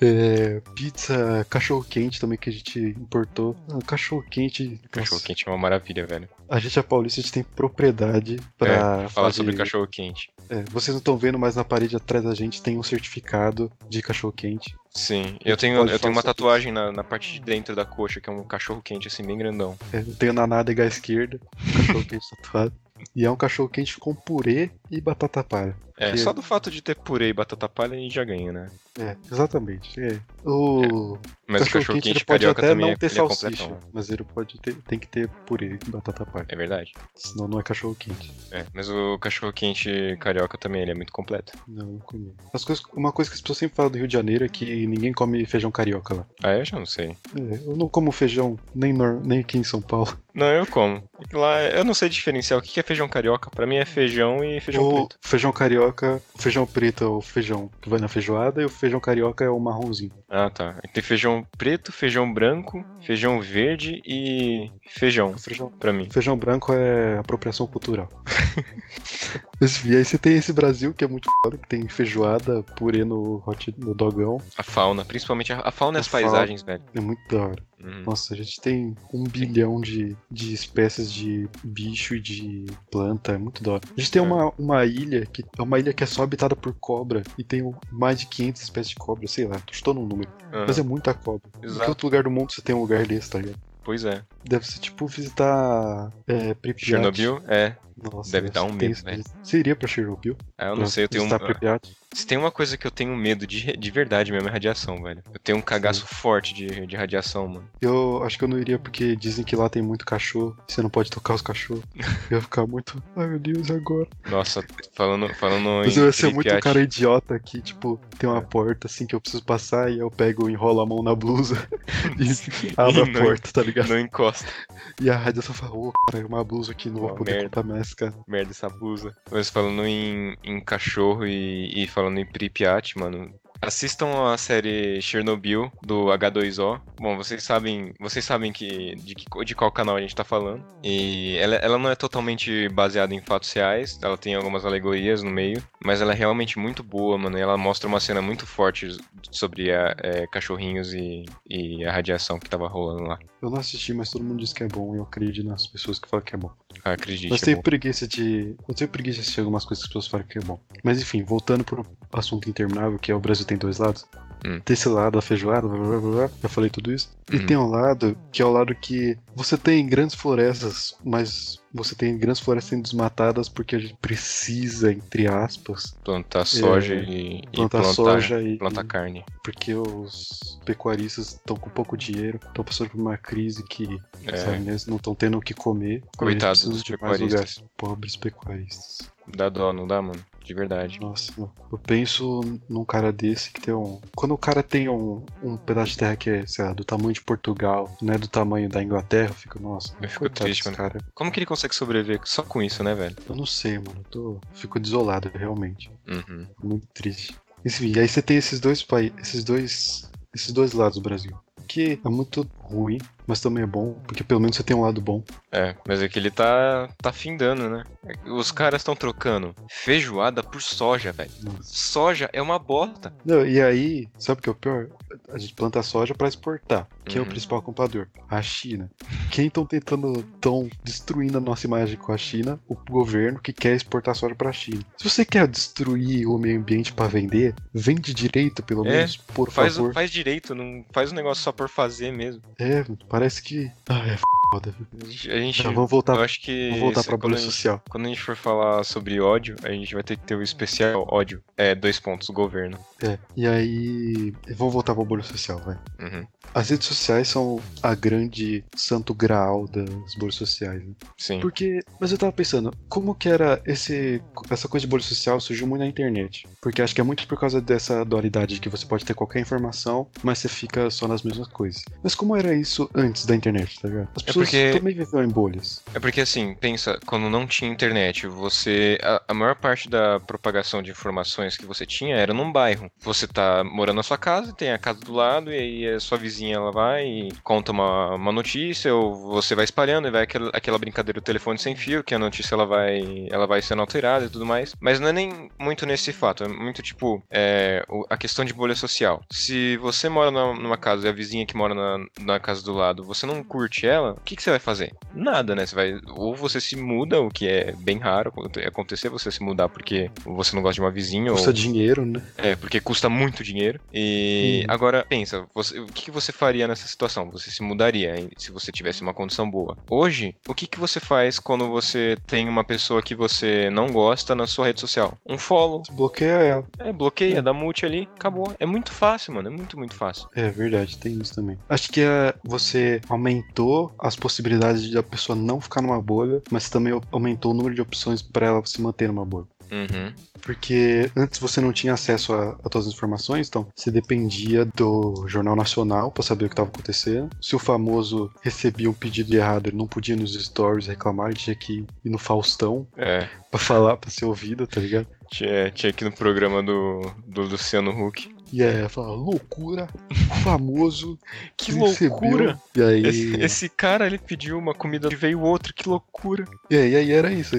É, pizza, cachorro quente também que a gente importou. Ah, cachorro quente. Cachorro quente é uma maravilha, velho. A gente é paulista, a gente tem propriedade pra É, Fala fazer- sobre cachorro quente. É, vocês não estão vendo, mas na parede atrás da gente tem um certificado de cachorro quente. Sim, eu tenho, eu tenho uma tatuagem na, na parte de dentro da coxa, que é um cachorro quente, assim, bem grandão. É, eu tenho na nádega esquerda, um cachorro quente tatuado. E é um cachorro quente com purê e batata palha. É, Que- só do fato de ter purê e batata palha a gente já ganha, né? É, exatamente. É. O Mas o cachorro cachorro quente quente pode até não é, ter é salsicha, completão. mas ele pode ter, tem que ter purê e batata palha. É verdade. Senão não é cachorro quente. É, mas o cachorro quente carioca também, ele é muito completo. Não, não comi. As coisas, uma coisa que as pessoas sempre falam do Rio de Janeiro é que ninguém come feijão carioca lá. Ah, eu já não sei. É, eu não como feijão nem, nor- nem aqui em São Paulo. Não, eu como. Lá, eu não sei diferenciar o que que é feijão carioca. Pra mim é feijão e feijão o preto. feijão carioca, o feijão preto é o feijão que vai na feijoada e o feijão carioca é o marronzinho. Ah, tá. Tem feijão preto, feijão branco, feijão verde e feijão, feijão, pra mim. feijão branco é apropriação cultural. E aí você tem esse Brasil que é muito foda, que tem feijoada, purê no, hot, no dogão. A fauna, principalmente a, a fauna e as fauna. paisagens, velho. É muito da hora. Uhum. Nossa, a gente tem um bilhão de, de espécies de bicho e de planta, é muito da hora. A gente tem É. uma, uma ilha que é uma ilha que é só habitada por cobra e tem mais de 500 espécies de cobra, sei lá, tô chutando um número. Aham. Mas é muita cobra. Em que Exato. outro lugar do mundo você tem um lugar desse, tá ligado? Pois é. Deve ser tipo visitar é, Pripyat. Chernobyl, é. Nossa, Deve dar um medo, velho. Você iria pra Chernobyl? Ah, eu não sei, eu tenho um. Se tem uma coisa que eu tenho medo de, de verdade mesmo é radiação, velho. Eu tenho um cagaço forte de, de radiação, mano. Eu acho que eu não iria porque dizem que lá tem muito cachorro. Você não pode tocar os cachorros. Eu ia ficar muito. Ai meu Deus, agora? Nossa, falando, falando Mas em eu ia ser muito um cara idiota que, tipo, tem uma porta assim que eu preciso passar e eu pego, enrolo a mão na blusa e abro a porta, tá ligado? não encosta. E a radiação fala, ô, cara, uma blusa aqui, não vou Uma poder merda. contar mais, Merda essa blusa. Mas falando em, em cachorro e, e falando em Pripyat, mano. Assistam a série Chernobyl do H2O. Bom, vocês sabem, vocês sabem que de, que- de qual canal a gente tá falando. E ela, ela não é totalmente baseada em fatos reais, ela tem algumas alegorias no meio, mas ela é realmente muito boa, mano. E ela mostra uma cena muito forte sobre a, é, cachorrinhos e, e a radiação que tava rolando lá. Eu não assisti, mas todo mundo diz que é bom e eu acredito nas pessoas que falam que é bom. Ah, Acredite. Mas é tenho bom. preguiça de. Eu tenho preguiça de assistir algumas coisas que as pessoas falam que é bom. Mas enfim, voltando pro assunto interminável, que é o Brasil tem dois lados. Hum. Tem esse lado, a feijoada, blá, blá, blá, blá, já falei tudo isso. E Uhum. tem um lado que é o lado que você tem grandes florestas, mas você tem grandes florestas sendo desmatadas porque a gente precisa, entre aspas, Plantar soja É, e, e plantar plantar, soja e, plantar carne. porque os pecuaristas estão com pouco dinheiro, estão passando por uma crise que É. sabe, eles não estão tendo o que comer. Coitados dos pecuaristas. Pobres pecuaristas. Dá dó, não dá, mano? De verdade. Nossa, eu penso num cara desse que tem um. Quando o cara tem um, um pedaço de terra que é, sei lá, do tamanho de Portugal, não é do tamanho da Inglaterra, eu fico, nossa, Eu fico triste, mano. cara. Como que ele consegue sobreviver só com isso, né, velho? Eu não sei, mano. Eu tô... fico desolado, realmente. Uhum. Muito triste. Enfim, aí você tem esses dois países. Esses dois. Esses dois lados do Brasil. Que é muito ruim, mas também é bom, porque pelo menos você tem um lado bom. É, mas é que ele tá, tá findando, né? Os caras estão trocando feijoada por soja, velho. Soja é uma bosta. Não, e aí, sabe o que é o pior? A gente planta soja pra exportar. Quem é o Uhum. principal comprador? A China. Quem estão tentando, tão destruindo a nossa imagem com a China? O governo que quer exportar soja pra China. Se você quer destruir o meio ambiente pra vender, vende direito, pelo É, menos, por Faz, favor. faz direito, não faz um negócio só por fazer mesmo. É, parece que. Ah, é foda. A gente. a gente- Tá, vamos voltar, eu acho que. vamos voltar pra bolha gente- social. Quando a gente for falar sobre ódio, a gente vai ter que ter o especial ódio. É, dois pontos, governo. É. E aí. Vamos voltar pra bolha social, vai. Uhum. As redes sociais são a grande santo graal das bolhas sociais. Né? Sim. Porque, mas eu tava pensando, como que era esse essa coisa de bolha social surgiu muito na internet? Porque acho que é muito por causa dessa dualidade de que você pode ter qualquer informação, mas você fica só nas mesmas coisas. Mas como era isso antes da internet, tá ligado? As pessoas porque- também viviam em bolhas. É porque assim, pensa, quando não tinha internet, você. A, a maior parte da propagação de informações que você tinha era num bairro. Você tá morando na sua casa, tem a casa do lado, e aí a sua vizinha ela vai e conta uma, uma notícia, ou você vai espalhando, e vai aquela, aquela brincadeira do telefone sem fio, que a notícia ela vai, ela vai sendo alterada e tudo mais. Mas não é nem muito nesse fato, é muito tipo é, a questão de bolha social. Se você mora na- numa casa e a vizinha que mora na, na casa do lado, você não curte ela, que, que você vai fazer? Nada, né? Você vai. Ou você se muda, o que é bem raro acontecer, você se mudar porque você não gosta de uma vizinha, Custa ou. dinheiro, né? É, porque custa muito dinheiro. E Hum. agora, pensa, você- o que, que você faria nessa situação? Você se mudaria hein, se você tivesse uma condição boa. Hoje, o que, que você faz quando você tem uma pessoa que você não gosta na sua rede social? Um follow. Você bloqueia ela. É, bloqueia, dá multi ali, acabou. É muito fácil, mano. É muito, muito fácil. É verdade, tem isso também. Acho que é, você aumentou as possibilidades de a pessoa não ficar numa bolha, mas também aumentou o número de opções para ela se manter numa bolha. Uhum. Porque antes você não tinha acesso a, a todas as informações, então você dependia do Jornal Nacional pra saber o que estava acontecendo. Se o famoso recebia um pedido errado, ele não podia nos stories reclamar, ele tinha que ir no Faustão É. pra falar, pra ser ouvido, tá ligado? Tinha, tinha aqui no programa do, do Luciano Huck. E aí falar, loucura, famoso. Que recebeu- loucura! E aí, Esse, esse cara, ele pediu uma comida e veio outra, que loucura! e aí, e aí era isso.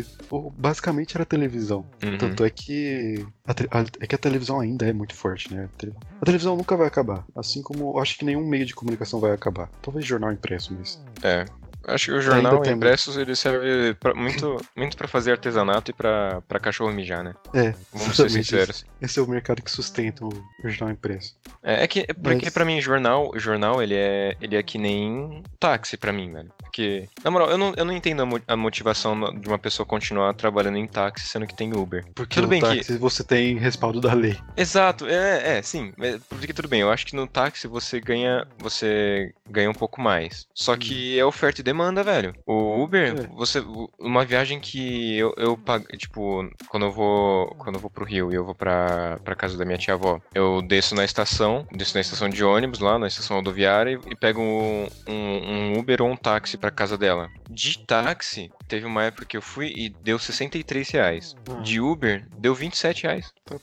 Basicamente era televisão. Uhum. Tanto é que a, a- é que a televisão ainda é muito forte, né? A tele- A televisão nunca vai acabar. Assim como eu acho que nenhum meio de comunicação vai acabar. Talvez jornal impresso, mas. É. Acho que o jornal Ainda tem impresso ele serve pra- muito, muito para fazer artesanato e pra pra cachorro mijar, né? É, Vamos ser sinceros. Esse é o mercado que sustenta o jornal impresso. É, é que é porque Mas- pra mim jornal, jornal ele é ele é que nem táxi pra mim, velho. Porque na moral, eu não, eu não entendo a, mo- a motivação de uma pessoa continuar trabalhando em táxi sendo que tem Uber. Porque Tudo no bem que táxi você tem respaldo da lei. Exato, é, é, sim. É, porque tudo bem, eu acho que no táxi você ganha. Você ganha um pouco mais. Só que é oferta e demanda, velho. O Uber, É. você. Uma viagem que eu, eu pago. Tipo, quando eu vou. Quando eu vou pro Rio e eu vou pra, pra casa da minha tia avó, eu desço na estação, desço na estação de ônibus lá, na estação rodoviária, e, e pego um, um- um Uber ou um táxi pra casa dela. De táxi, teve uma época que eu fui e deu 63 reais. Ah. De Uber, deu 27 reais. Tá.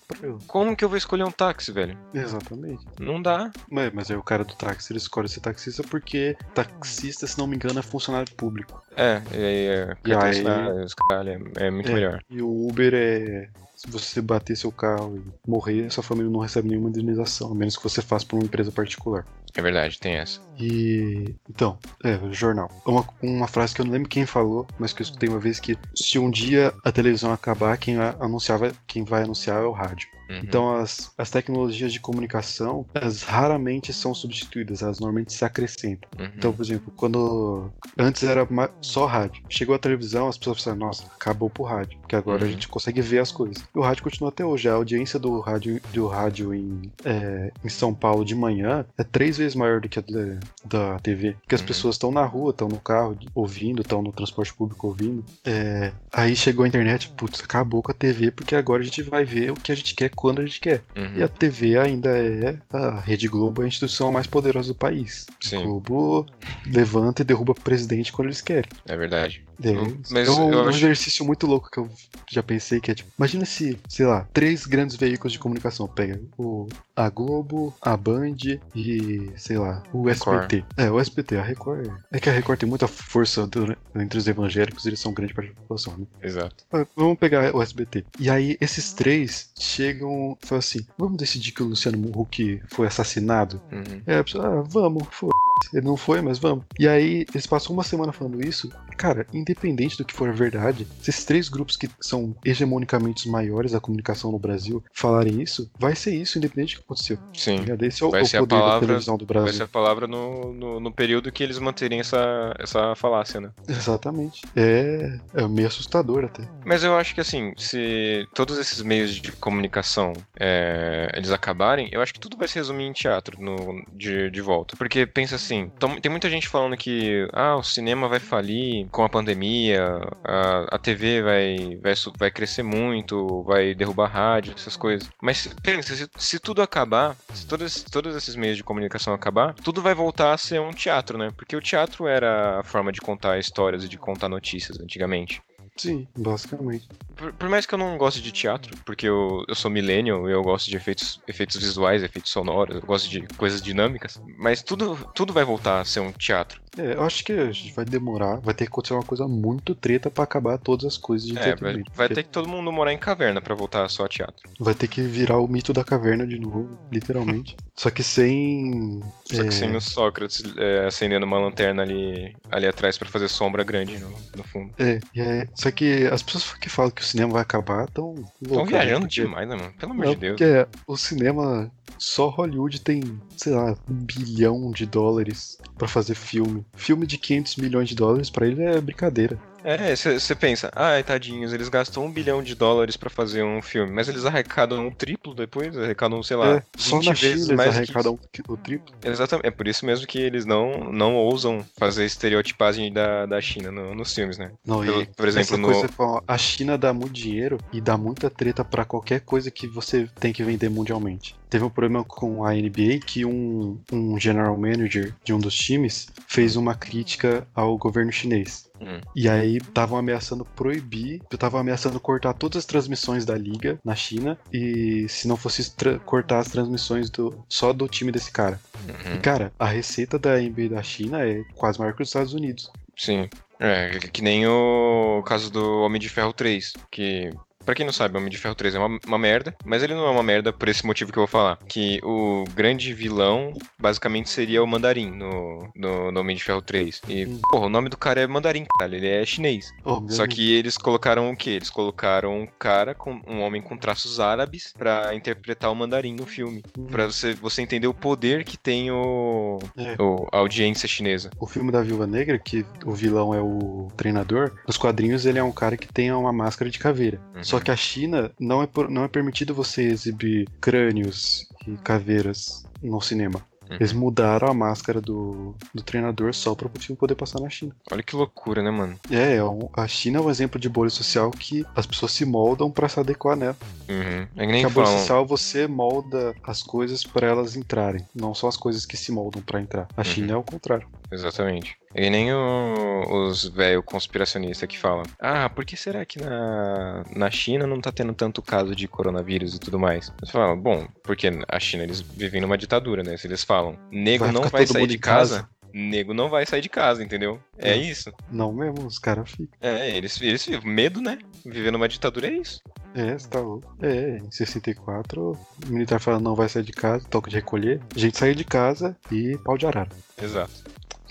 Como que eu vou escolher um táxi, velho? Exatamente. Não dá. Mas, mas aí o cara do táxi ele escolhe ser taxista porque taxista, se não me engano, é funcionário público. É, e aí, é, E aí- os caralho, é, é muito É, melhor. E o Uber é. Se você bater seu carro e morrer, sua família não recebe nenhuma indenização, a menos que você faça por uma empresa particular. É verdade, tem essa. E. Então, é, jornal. Uma, uma frase que eu não lembro quem falou, mas que eu escutei uma vez que se um dia a televisão acabar, quem vai anunciar, vai- quem vai anunciar é o rádio. Uhum. Então as, as tecnologias de comunicação, elas raramente são substituídas, elas normalmente se acrescentam. Uhum. Então, por exemplo, quando antes era só rádio, chegou a televisão, as pessoas pensaram, nossa, acabou pro rádio, porque agora a Uhum. gente consegue ver as coisas. E o rádio continua até hoje, a audiência do rádio, do rádio em, é, em São Paulo de manhã é três vezes maior do que a da, da TV, porque as Uhum. pessoas estão na rua, estão no carro ouvindo, estão no transporte público ouvindo. É, aí chegou a internet, putz, acabou com a TV, porque agora a gente vai ver o que a gente quer quando a gente quer. Uhum. E a TV ainda é a Rede Globo, a instituição mais poderosa do país. Sim. O Globo levanta e derruba presidente quando eles querem. É verdade. É, Mas é um, eu um acho- exercício muito louco que eu já pensei que é tipo, imagina se, sei lá, três grandes veículos de comunicação pega o a Globo, a Band e, sei lá, o. SBT. É, o SBT, a Record. É que a Record tem muita força do- entre os evangélicos, eles são grande parte da população, né? Exato. Ah, Vamos pegar o SBT. E aí, esses três chegam e falam assim: vamos decidir que o Luciano Huck foi assassinado? Uhum. É, a pessoa, ah, vamos, foda Ele não foi, mas vamos. E aí, eles passam uma semana falando isso. Cara, independente do que for verdade, se esses três grupos que são hegemonicamente os maiores da comunicação no Brasil falarem isso, vai ser isso, independente do que aconteceu. Sim. Esse é o, Vai o ser a poder da palavra- televisão do Vai Brasil. ser a palavra no, no, no período que eles manterem essa, essa falácia, né? Exatamente. É, é meio assustador até. Mas eu acho que assim, se todos esses meios de comunicação é, eles acabarem, eu acho que tudo vai se resumir em teatro no, de, de volta. Porque pensa assim, tem muita gente falando que ah, o cinema vai falir com a pandemia, a, a TV vai, vai, vai crescer muito, vai derrubar rádio, essas coisas. Mas pensa, se, se tudo acabar, se todos, todos esses meios de comunicação acabar, tudo vai voltar a ser um teatro, né? Porque o teatro era a forma de contar histórias e de contar notícias antigamente. Sim, basicamente. Por, por mais que eu não goste de teatro, porque eu, eu sou millennial e eu gosto de efeitos, efeitos visuais, efeitos sonoros, eu gosto de coisas dinâmicas, mas tudo, tudo vai voltar a ser um teatro. É, eu acho que a gente vai demorar, vai ter que acontecer uma coisa muito treta pra acabar todas as coisas de É, vai, vai Porque ter que todo mundo morar em caverna pra voltar só a teatro. vai ter que virar o mito da caverna de novo, literalmente. Só que sem. Só que é, sem o Sócrates é, acendendo uma lanterna ali, ali atrás pra fazer sombra grande no, no fundo. É, é, só que as pessoas que falam que o cinema vai acabar estão Estão viajando demais, né, mano? Pelo amor Não, de Deus. porque o cinema, só Hollywood tem, sei lá, um bilhão de dólares pra fazer filme. Filme de 500 milhões de dólares pra ele é brincadeira. É, você pensa, ai, tadinhos, eles gastam um bilhão de dólares pra fazer um filme, mas eles arrecadam um triplo depois, arrecadam, sei lá, é, só 20 na China vezes eles mais que arrecadam o triplo. Exatamente, é por isso mesmo que eles não, não ousam fazer estereotipagem da, da China no- nos filmes, né? Não, Pelo- e por exemplo, no- coisa com a China dá muito dinheiro e dá muita treta pra qualquer coisa que você tem que vender mundialmente. Teve um problema com a NBA que um, um general manager de um dos times fez uma crítica ao governo chinês. Hum. E aí estavam ameaçando proibir, estavam ameaçando cortar todas as transmissões da liga na China e se não fosse cortar as transmissões do, só do time desse cara. E Uhum, cara, a receita da NBA da China é quase maior que os Estados Unidos. sim. É, que- que nem o caso do Homem de Ferro 3, que pra quem não sabe, o Homem de Ferro 3 é uma, uma merda, mas ele não é uma merda por esse motivo que eu vou falar. Que o grande vilão, basicamente, seria o Mandarim no, no, no Homem de Ferro 3. E, Hum. porra, o nome do cara é Mandarim, cara, ele é chinês. Só que eles colocaram o quê? Eles colocaram um cara, com um homem com traços árabes, pra interpretar o Mandarim no filme. Hum. Pra você, você entender o poder que tem o, É. o- a audiência chinesa. O filme da Viúva Negra, que o vilão é o treinador, nos quadrinhos ele é um cara que tem uma máscara de caveira. Uhum. Só que a China não é, por- não é permitido você exibir crânios e caveiras no cinema. Uhum. Eles mudaram a máscara do, do treinador só para o filme poder passar na China. Olha que loucura, né, mano? É, é a China é um exemplo de bolha social que as pessoas se moldam para se adequar nela. Uhum. É que Porque nem a bolha social você molda as coisas para elas entrarem, não só as coisas que se moldam para entrar. A China é o contrário. Exatamente. Que nem o- os velho conspiracionistas que falam: Ah, por que será que na, na China não tá tendo tanto caso de coronavírus e tudo mais? Eles falam: Bom, porque a China eles vivem numa ditadura, né? Se eles falam: Nego Vai não vai sair de casa, casa? nego não vai sair de casa, entendeu? É, É. isso. Não mesmo, os caras ficam. É, eles, eles. Medo, né? Viver numa ditadura é isso. É, você tá louco. É, em 64, o militar fala não vai sair de casa, toca de recolher. A gente saiu de casa e pau de arara. Exato.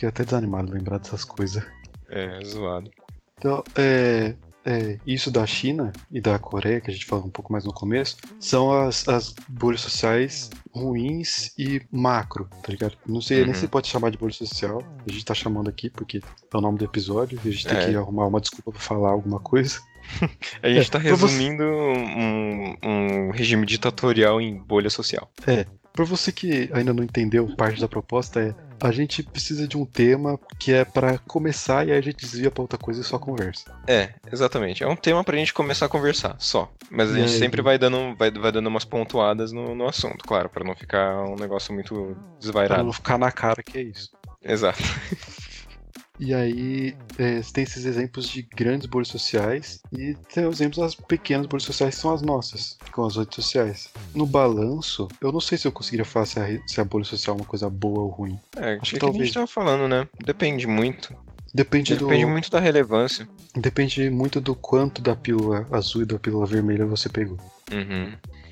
Fiquei até desanimado lembrar dessas coisas. É, zoado. Então, é, é, isso da China e da Coreia, que a gente falou um pouco mais no começo, são as, as bolhas sociais ruins e macro, tá ligado? Não sei nem Uhum. se pode chamar de bolha social, a gente tá chamando aqui porque é o nome do episódio, e a gente tem É. que arrumar uma desculpa pra falar alguma coisa. A gente É, tá pra você- resumindo um, um regime ditatorial em bolha social. Pra você que ainda não entendeu parte da proposta, é a gente precisa de um tema que é pra começar e aí a gente desvia pra outra coisa e só conversa. É, exatamente. É um tema pra gente começar a conversar, só. Mas a gente aí? sempre vai dando, vai, vai dando umas pontuadas no, no assunto, claro, pra não ficar um negócio muito Pra desvairado. não ficar na cara que é isso. Exato. E aí é, você tem esses exemplos de grandes bolhas sociais e tem os exemplos das pequenas bolhas sociais que são as nossas, com as redes sociais. No balanço, eu não sei se eu conseguiria falar se a, se a bolha social é uma coisa boa ou ruim. É, Acho acho que que a talvez. gente tava falando, né? Depende muito. Depende, Depende do, muito da relevância. depende muito do quanto da pílula azul e da pílula vermelha você pegou. Uhum.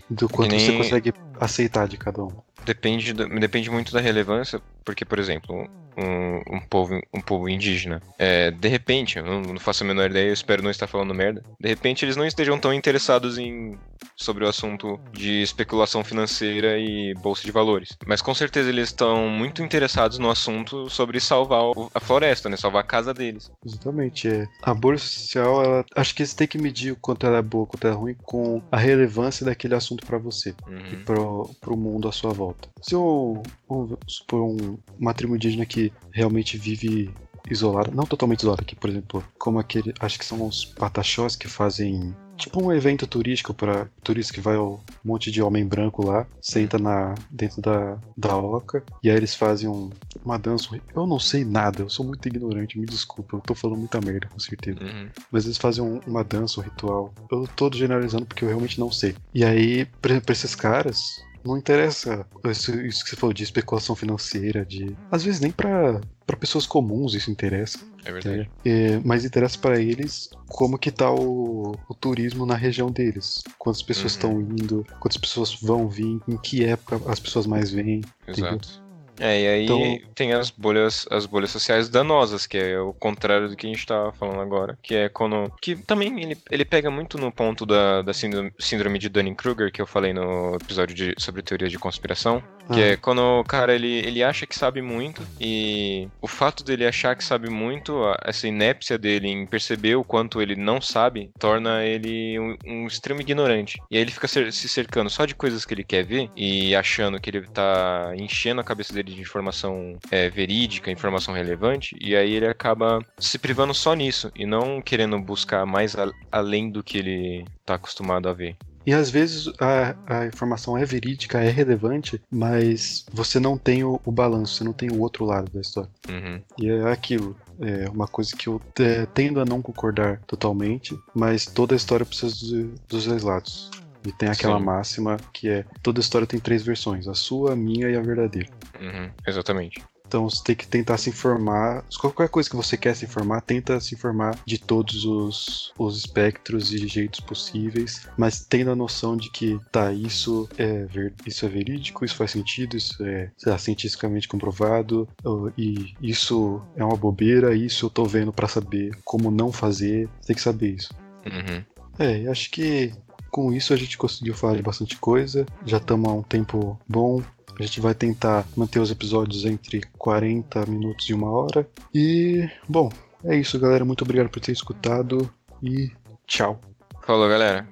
Do quanto você nem- consegue aceitar de cada um. Depende, do- depende muito da relevância, porque, por exemplo, um, um povo, um povo indígena, é, de repente, eu não, não faço a menor ideia, eu espero não estar falando merda, de repente eles não estejam tão interessados em sobre o assunto de especulação financeira e bolsa de valores. Mas com certeza eles estão muito interessados no assunto sobre salvar a floresta, né? Salvar a casa deles. Exatamente, é. A bolha social, ela, acho que você tem que medir o quanto ela é boa, o quanto ela é ruim, com a relevância daquele assunto pra você. e Uhum. pro, pro mundo à sua volta. Se eu, supor um- uma tribo indígena que realmente vive isolada, não totalmente isolada, que por exemplo, como aquele, acho que são os pataxós que fazem tipo um evento turístico para turista que vai ao monte de homem branco lá, senta na dentro da, da oca e aí eles fazem um- uma dança. Eu não sei nada, eu sou muito ignorante, me desculpa, eu tô falando muita merda com certeza Uhum. mas eles fazem um- uma dança, um ritual. Eu tô generalizando porque eu realmente não sei. E aí, pra esses caras, não interessa isso, isso que você falou de especulação financeira, de. Às vezes nem pra, pra pessoas comuns isso interessa. É verdade. É, mas interessa pra eles como que tá o, o turismo na região deles. Quantas pessoas Uhum. estão indo, quantas pessoas vão vir, em que época as pessoas mais vêm. Exato. É, e aí Então- tem as bolhas, as bolhas sociais danosas, que é o contrário do que a gente tava falando agora. Que é quando. Que também ele, ele pega muito no ponto da, da síndrome, síndrome de Dunning-Kruger, que eu falei no episódio de- sobre teorias de conspiração. Que Ah, é quando o cara ele, ele acha que sabe muito e o fato dele achar que sabe muito, essa inépcia dele em perceber o quanto ele não sabe, torna ele um, um extremo ignorante. E aí ele fica se cercando só de coisas que ele quer ver e achando que ele tá enchendo a cabeça dele de informação é, verídica, informação relevante, e aí ele acaba se privando só nisso e não querendo buscar mais a- além do que ele tá acostumado a ver. E às vezes a, a informação é verídica, é relevante, mas você não tem o, o balanço, você não tem o outro lado da história. Uhum. E é aquilo. É uma coisa que eu é, tendo a não concordar totalmente, mas toda a história precisa dos, dos dois lados. E tem aquela Sim. máxima que é: toda história tem três versões, a sua, a minha e a verdadeira. Uhum, exatamente. Então você tem que tentar se informar. Qualquer coisa que você quer se informar, tenta se informar de todos os, os espectros e jeitos possíveis, mas tendo a noção de que, tá, isso é, ver, isso é verídico, isso faz sentido, isso é, é cientificamente comprovado, e isso é uma bobeira, isso eu tô vendo para saber como não fazer, você tem que saber isso. Uhum. É, acho que com isso a gente conseguiu falar de bastante coisa. Já estamos há um tempo bom. A gente vai tentar manter os episódios entre 40 minutos e uma hora. E, bom, é isso, galera. Muito obrigado por ter escutado e tchau. Falou, galera.